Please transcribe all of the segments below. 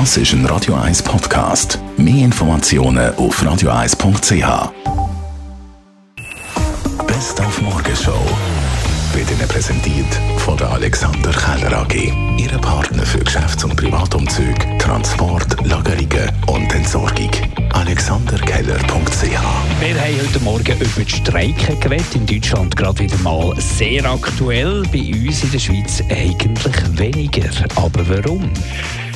Das ist ein Radio 1 Podcast. Mehr Informationen auf radio1.ch. Best auf Morgenshow wird Ihnen präsentiert von der Alexander Keller AG. Ihre Partner für Geschäfts- und Privatumzug, Transport, Lagerungen und Entsorgung. AlexanderKeller.ch Wir haben heute Morgen über die Streiken geredet. In Deutschland gerade wieder mal sehr aktuell. Bei uns in der Schweiz eigentlich weniger. Aber warum?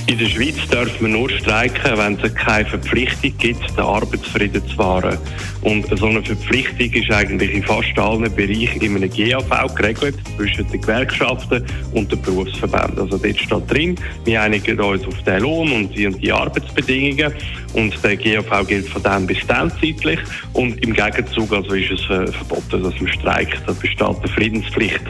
In der Schweiz darf man nur streiken, wenn es keine Verpflichtung gibt, den Arbeitsfrieden zu wahren. Und so eine Verpflichtung ist eigentlich in fast allen Bereichen in einem GAV geregelt, zwischen den Gewerkschaften und den Berufsverbänden. Also dort steht drin, wir einigen uns auf den Lohn und die, und die Arbeitsbedingungen. Und der GAV gilt von dann bis dann zeitlich. Und im Gegenzug also ist es äh, verboten, dass man streikt. Da besteht eine Friedenspflicht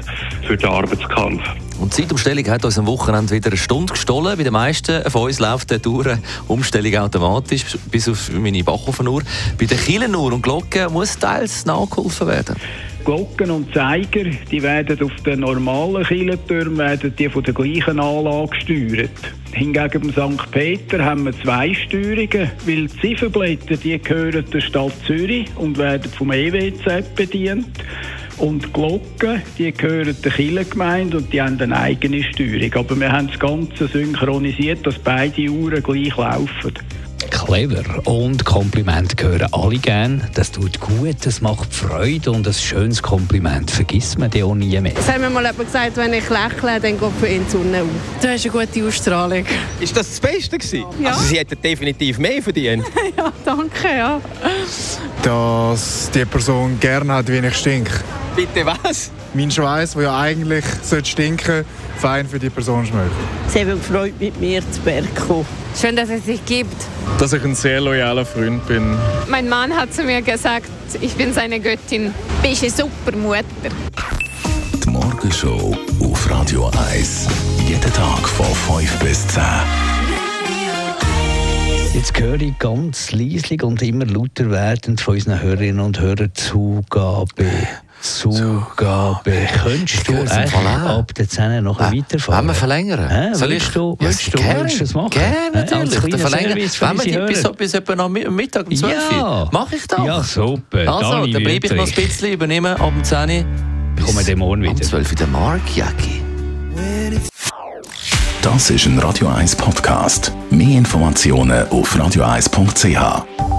für den Arbeitskampf. Und die Zeitumstellung hat uns am Wochenende wieder eine Stunde gestohlen. Bei den meisten von uns läuft die Umstellung automatisch, bis auf meine Bachofenuhr. Bei den Kielenuhr und Glocken muss teils nachgeholfen werden. Glocken und Zeiger, die werden auf den normalen Kirchentürmen werden die von der gleichen Anlage gesteuert. Hingegen beim St. Peter haben wir zwei Steuerungen, weil die Zifferblätter die gehören der Stadt Zürich und werden vom EWZ bedient. Und die Glocken, die gehören der Kirchengemeinde und die haben eine eigene Steuerung. Aber wir haben das Ganze synchronisiert, dass beide Uhren gleich laufen. Clever. Und Komplimente gehören alle gern. Das tut gut, das macht Freude und ein schönes Kompliment vergisst man auch nie mehr. Es hat mir mal jemand gesagt, wenn ich lächle, dann geht für ihn die Sonne auf. Du hast eine gute Ausstrahlung. Ist das das Beste gewesen? Ja. Also Sie hätten definitiv mehr verdient. ja, danke, ja. dass die Person gerne hat, wie ich stink. Bitte was? Mein Schweiß, der ja eigentlich sollte stinken fein für die Person schmeckt. Sie haben gefreut, mit mir zu Berg kommen. Schön, dass es sich gibt. Dass ich ein sehr loyaler Freund bin. Mein Mann hat zu mir gesagt, ich bin seine Göttin. Bist eine super Mutter. Die Morgenshow auf Radio 1. Jeden Tag von 5 bis 10. Jetzt höre ich ganz leislich und immer lauter werdend von unseren Hörerinnen und Hörern Zugabe. Zugabe. Könntest du echt ab der 10 noch Äh, weiterfahren? Wollen wir verlängern? Hä? Soll willst ich- du, Ja, willst du, gerne, willst du das machen? Gerne, natürlich. Den verlängern. Wenn wir bis, bis etwa noch Mittag um 12 Ja. Uhr. Mach ich doch. Ja, super. Also, Dani dann bleibe ich noch ein bisschen übernehmen ab dem 10 Uhr. Kommen wir morgen Um wieder. 12 Uhr der Mark Jäcki. Das ist ein Radio 1 Podcast. Mehr Informationen auf radio1.ch.